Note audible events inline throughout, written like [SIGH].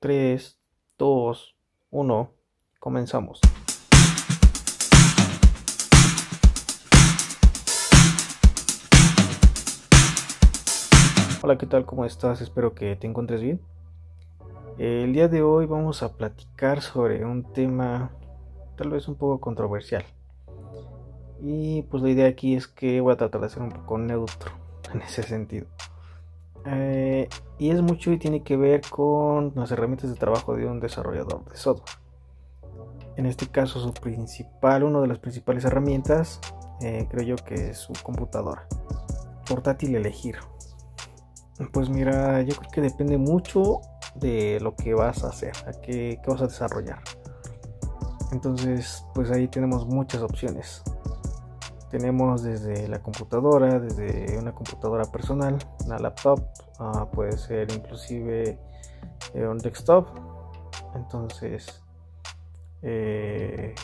3, 2, 1, comenzamos. Hola, ¿qué tal? ¿Cómo estás? Espero que te encuentres bien. El día de hoy vamos a platicar sobre un tema tal vez un poco controversial. Y pues la idea aquí es que voy a tratar de ser un poco neutro [LAUGHS] en ese sentido. Eh, y es mucho y tiene que ver con las herramientas de trabajo de un desarrollador de software. En este caso, su principal, una de las principales herramientas, eh, creo yo que es su computadora. Portátil elegir. Pues mira, yo creo que depende mucho de lo que vas a hacer, a qué, qué vas a desarrollar. Entonces, pues ahí tenemos muchas opciones. Tenemos desde la computadora, desde una computadora personal, una laptop, ah, puede ser inclusive eh, un desktop. Entonces, eh,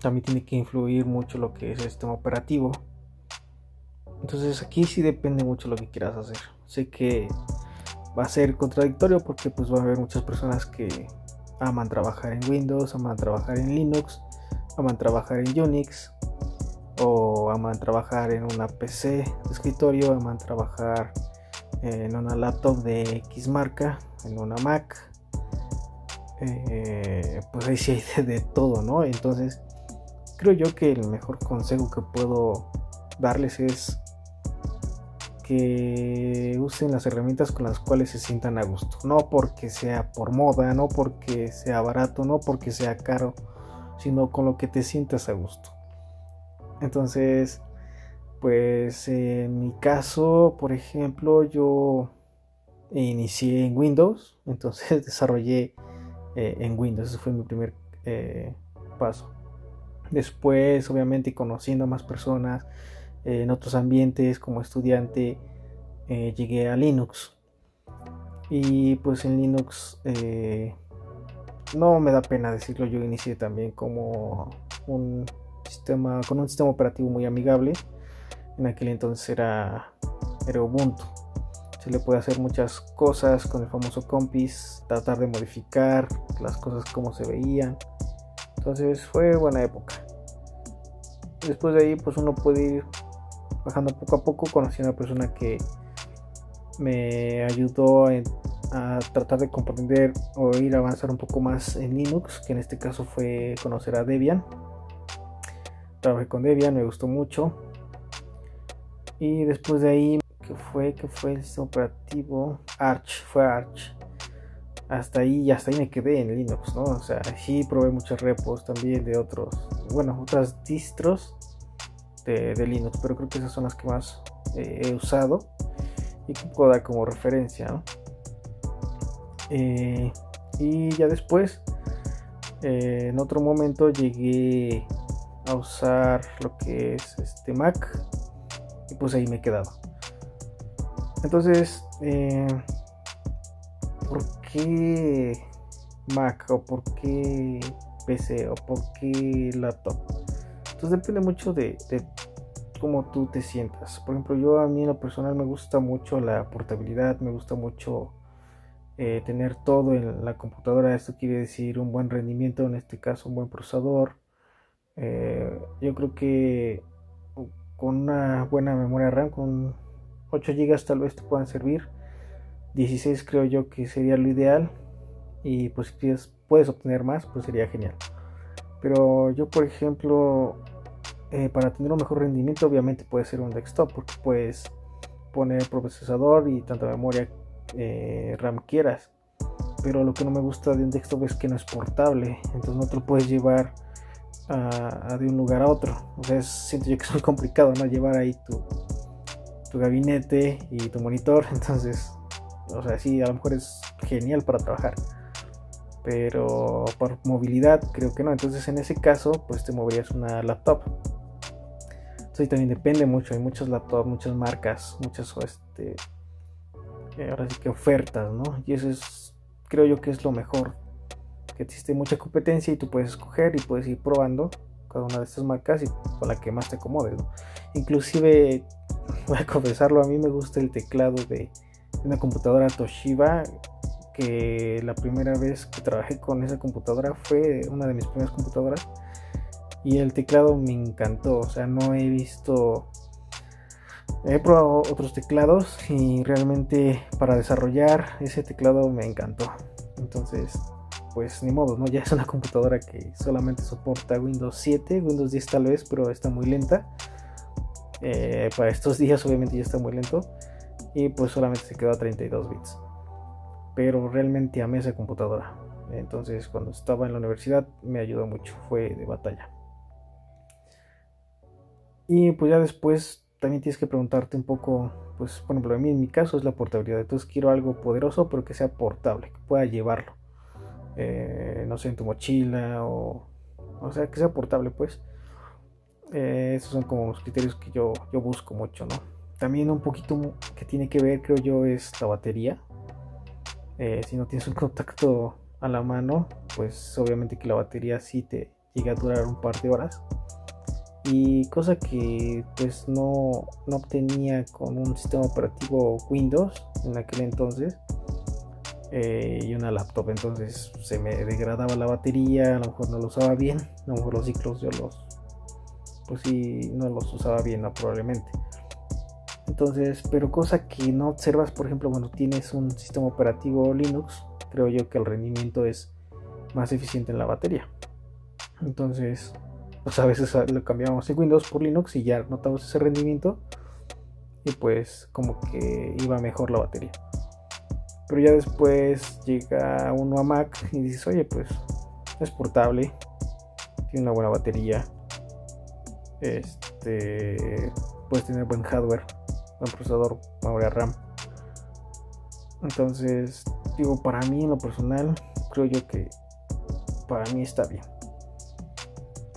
también tiene que influir mucho lo que es el sistema operativo. Entonces aquí sí depende mucho lo que quieras hacer. Sé que va a ser contradictorio porque pues va a haber muchas personas que aman trabajar en Windows, aman trabajar en Linux, aman trabajar en Unix, o aman trabajar en una PC de escritorio, aman trabajar en una laptop de X marca, en una Mac, eh, pues ahí sí hay de, todo, ¿no? Entonces, creo yo que el mejor consejo que puedo darles es que usen las herramientas con las cuales se sientan a gusto. No porque sea por moda, no porque sea barato, no porque sea caro, sino con lo que te sientas a gusto. Entonces, pues en mi caso, por ejemplo, yo inicié en Windows, entonces [LAUGHS] desarrollé eh, en Windows, ese fue mi primer eh, paso. Después, obviamente, conociendo a más personas eh, en otros ambientes como estudiante, llegué a Linux. Y pues en Linux, no me da pena decirlo, yo inicié también como un con un sistema operativo muy amigable. En aquel entonces era, era Ubuntu. Se le puede hacer muchas cosas con el famoso compis, tratar de modificar las cosas como se veían. Entonces fue buena época. Después de ahí, pues uno puede ir bajando poco a poco. Conocí a una persona que me ayudó a, tratar de comprender o ir a avanzar un poco más en Linux, que en este caso fue conocer a Debian trabajé con Debian, me gustó mucho. Y después de ahí, que fue? que fue el sistema operativo? Arch, fue Arch. Hasta ahí, hasta ahí me quedé en Linux, ¿no? O sea, sí probé muchos repos también de otros, bueno, otras distros de, Linux, pero creo que esas son las que más eh, he usado y que puedo dar como referencia, ¿no? Eh, y ya después, eh, en otro momento llegué a usar lo que es este Mac y pues ahí me he quedado. Entonces eh, ¿por qué Mac o por qué PC o por qué laptop? entonces depende mucho de, cómo tú te sientas. Por ejemplo yo a mí en lo personal me gusta mucho la portabilidad me gusta mucho eh, tener todo en la computadora. Esto quiere decir un buen rendimiento en este caso un buen procesador eh, yo creo que con una buena memoria RAM, con 8 GB tal vez te puedan servir. 16 creo yo que sería lo ideal. Y pues si puedes obtener más, pues sería genial. Pero yo por ejemplo, eh, para tener un mejor rendimiento obviamente puede ser un desktop porque puedes poner procesador y tanta memoria eh, RAM quieras. Pero lo que no me gusta de un desktop es que no es portable. Entonces no te lo puedes llevar de un lugar a otro. O sea, siento yo que es muy complicado. Llevar ahí tu, tu gabinete y tu monitor. [LAUGHS] Entonces, o sea, sí, a lo mejor es genial para trabajar. Pero por movilidad creo que no. Entonces en ese caso, pues te moverías una laptop. Entonces también depende mucho. Hay muchas laptops, muchas marcas, muchas este, eh, ahora sí que ofertas, ¿no? Y eso es, creo yo que es lo mejor que existe mucha competencia y tú puedes escoger y puedes ir probando cada una de estas marcas y con la que más te acomode. Inclusive, [LAUGHS] voy a confesarlo, a mí me gusta el teclado de una computadora Toshiba que la primera vez que trabajé con esa computadora fue una de mis primeras computadoras y el teclado me encantó, o sea, no he visto he probado otros teclados y realmente para desarrollar ese teclado me encantó. Entonces, pues ni modo, ¿no? Ya es una computadora que solamente soporta Windows 7, Windows 10 tal vez, pero está muy lenta. Eh, para estos días obviamente ya está muy lento. Y pues solamente se quedó a 32 bits. Pero realmente amé esa computadora. Entonces cuando estaba en la universidad me ayudó mucho, fue de batalla. Y pues ya después también tienes que preguntarte un poco, pues por ejemplo, a mí en mi caso es la portabilidad. Entonces quiero algo poderoso pero que sea portable, que pueda llevarlo. Eh, no sé, en tu mochila o... O sea, que sea portable pues. Eh, esos son como los criterios que yo, yo busco mucho, ¿no? También un poquito que tiene que ver, creo yo, es la batería. Eh, si no tienes un [LAUGHS] contacto a la mano, pues obviamente que la batería sí te llega a durar un par de horas y cosa que pues no, no obtenía con un sistema operativo Windows en aquel entonces eh, y una laptop entonces se me degradaba la batería a lo mejor no lo usaba bien a lo mejor los ciclos yo los pues sí no los usaba bien probablemente entonces pero cosa que no observas por ejemplo cuando tienes un sistema operativo Linux creo yo que el rendimiento es más eficiente en la batería entonces pues a veces lo cambiábamos en Windows por Linux y ya notamos ese rendimiento y pues como que iba mejor la batería. Pero ya después llega uno a Mac y dices, oye, pues es portable, tiene una buena batería, este, puedes tener buen hardware, buen procesador, memoria RAM. Entonces, digo, para mí en lo personal, creo yo que para mí está bien.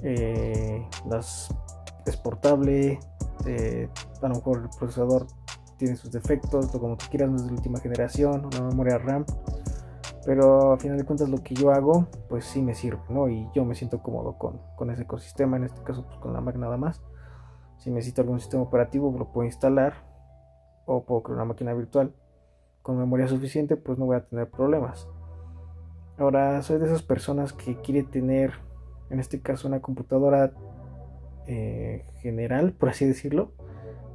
Eh, es portable, eh, a lo mejor el procesador tiene sus defectos, o como tú quieras, no es de última generación, una memoria RAM, pero a final de cuentas lo que yo hago, pues sí me sirve, ¿no? Y yo me siento cómodo con, con ese ecosistema, en este caso pues con la Mac nada más. Si necesito algún sistema operativo, lo puedo instalar o puedo crear una máquina virtual con memoria suficiente, pues no voy a tener problemas. Ahora, soy de esas personas que quiere tener en este caso una computadora eh, general, por así decirlo,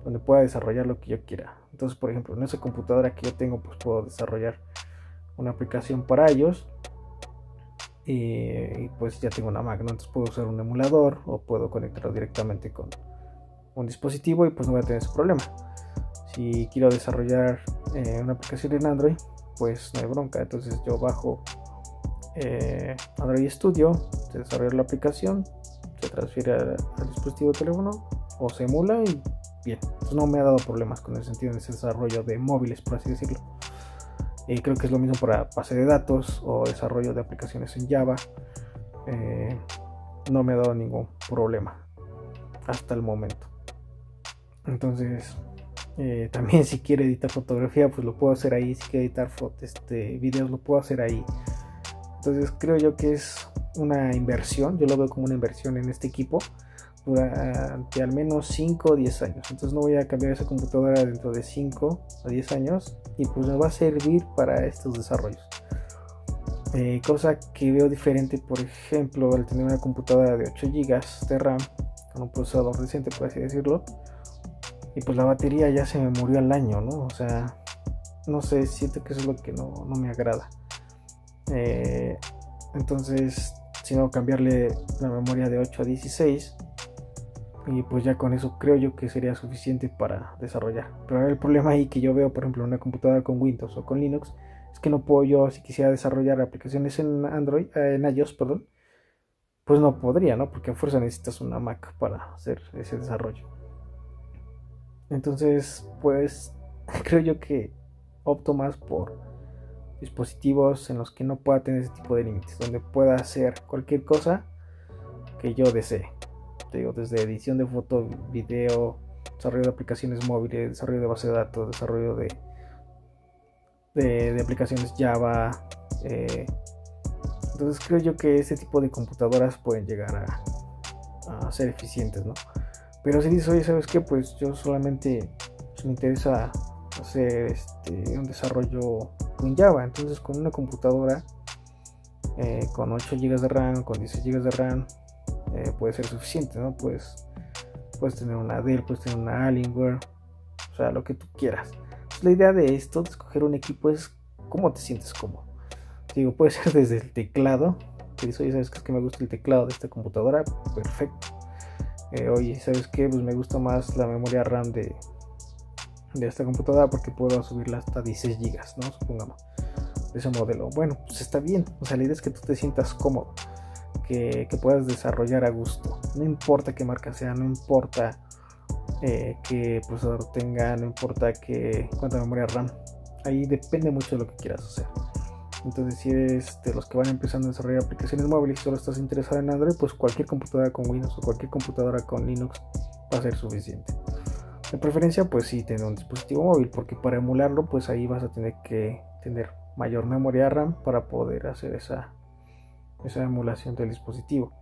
donde pueda desarrollar lo que yo quiera. Entonces, por ejemplo, en esa computadora que yo tengo, pues puedo desarrollar una aplicación para ellos. Y, pues ya tengo una Mac, entonces puedo usar un emulador o puedo conectarlo directamente con un dispositivo y pues no voy a tener ese problema. Si quiero desarrollar eh, una aplicación en Android, pues no hay bronca. Entonces yo bajo eh, Android Studio, se desarrolla la aplicación, se transfiere al, dispositivo de teléfono o se emula y bien. no me ha dado problemas con el sentido de ese desarrollo de móviles, por así decirlo. Y creo que es lo mismo para base de datos o desarrollo de aplicaciones en Java. Eh, no me ha dado ningún problema hasta el momento. Entonces, eh, también si quiere editar fotografía, pues lo puedo hacer ahí. Si quiere editar este, videos, lo puedo hacer ahí. Entonces creo yo que es una inversión, yo lo veo como una inversión en este equipo durante al menos 5 o 10 años. Entonces no voy a cambiar esa computadora dentro de 5 o 10 años y pues me va a servir para estos desarrollos. Eh, cosa que veo diferente, por ejemplo, al tener una computadora de 8 GB de RAM con un procesador reciente, por así decirlo, y pues la batería ya se me murió al año, ¿no? O sea, no sé, siento que eso es lo que no, no me agrada. Eh, entonces, si no, cambiarle la memoria de 8 a 16. Y pues ya con eso creo yo que sería suficiente para desarrollar. Pero el problema ahí que yo veo, por ejemplo, en una computadora con Windows o con Linux, es que no puedo yo, si quisiera desarrollar aplicaciones en Android, eh, en iOS, perdón, pues no podría, ¿no? Porque a fuerza necesitas una Mac para hacer ese desarrollo. Entonces, pues [LAUGHS] creo yo que opto más por dispositivos en los que no pueda tener ese tipo de límites, donde pueda hacer cualquier cosa que yo desee. Digo, desde edición de foto, video, desarrollo de aplicaciones móviles, desarrollo de base de datos, desarrollo de, de, aplicaciones Java. Eh, entonces creo yo que ese tipo de computadoras pueden llegar a, a ser eficientes, ¿no? Pero si dices, oye, ¿sabes qué? Pues yo solamente me interesa hacer este, un desarrollo en Java. Entonces con una computadora eh, con 8 GB de RAM, con 16 GB de RAM, eh, puede ser suficiente, ¿no? Puedes, puedes tener una Dell, puedes tener una Alienware, o sea, lo que tú quieras. la idea de esto, de escoger un equipo, es cómo te sientes cómodo. Digo, puede [LAUGHS] ser desde el teclado, que dices, oye, ¿sabes qué es que me gusta el teclado de esta computadora? Perfecto. Eh, oye, ¿sabes qué? Pues me gusta más la memoria RAM de, de esta computadora porque puedo subirla hasta 16 GB, ¿no? Supongamos ese modelo. Bueno, pues está bien. O sea, la idea es que tú te sientas cómodo, que, puedas desarrollar a gusto. No importa qué marca sea, no importa eh, qué procesador tenga, no importa qué, cuánta memoria RAM. Ahí depende mucho de lo que quieras hacer. Entonces, si eres de los que van empezando a desarrollar aplicaciones móviles y solo estás interesado en Android, pues cualquier computadora con Windows o cualquier computadora con Linux va a ser suficiente. De preferencia, pues sí, tener un dispositivo móvil, porque para emularlo, pues ahí vas a tener que tener mayor memoria RAM para poder hacer esa, esa emulación del dispositivo.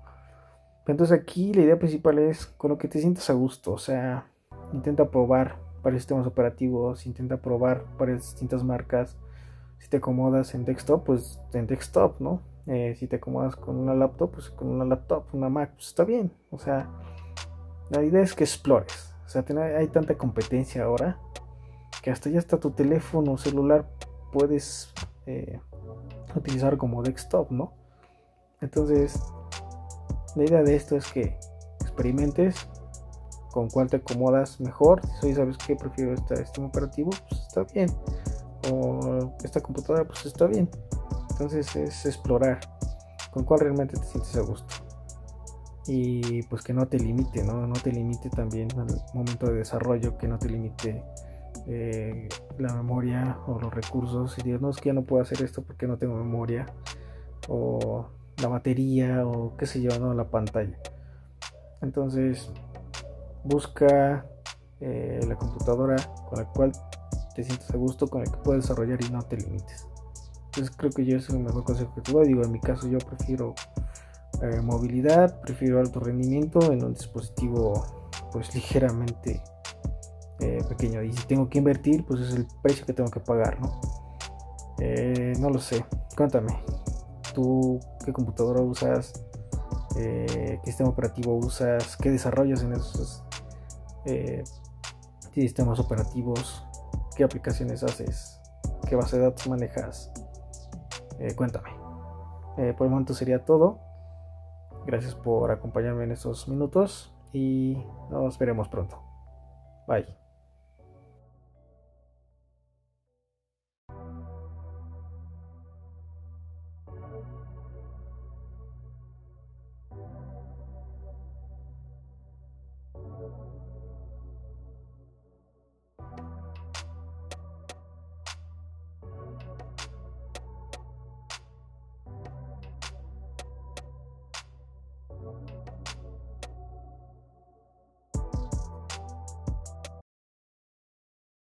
Entonces aquí la idea principal es con lo que te sientas a gusto, o sea, intenta probar varios sistemas operativos, intenta probar varias distintas marcas. Si te acomodas en desktop, pues en desktop, ¿no? Eh, si te acomodas con una laptop, pues con una laptop, una Mac, pues está bien. O sea, la idea es que explores. O sea, hay tanta competencia ahora que hasta ya está tu teléfono celular puedes eh, utilizar como desktop, ¿no? Entonces, la idea de esto es que experimentes con cuál te acomodas mejor. Si sabes que prefiero este sistema operativo, pues está bien. O esta computadora, pues está bien. Entonces es explorar con cuál realmente te sientes a gusto. Y pues que no te limite, ¿no? No te limite también al momento de desarrollo, que no te limite eh, la memoria o los recursos y dices, no es que ya no puedo hacer esto porque no tengo memoria o la batería o qué sé yo, no la pantalla. Entonces busca eh, la computadora con la cual te sientes a gusto, con la que puedes desarrollar y no te limites. Entonces creo que yo es el mejor consejo que te doy. Digo, en mi caso yo prefiero eh, movilidad, prefiero alto rendimiento en un dispositivo pues ligeramente eh, pequeño. Y si tengo que invertir, pues es el precio que tengo que pagar, ¿no? No lo sé. Cuéntame, ¿tú qué computadora usas? Eh, ¿Qué sistema operativo usas? ¿Qué desarrollas en esos sistemas operativos? ¿Qué aplicaciones haces? ¿Qué base de datos manejas? cuéntame. por el momento sería todo. Gracias por acompañarme en estos minutos y nos veremos pronto. Bye.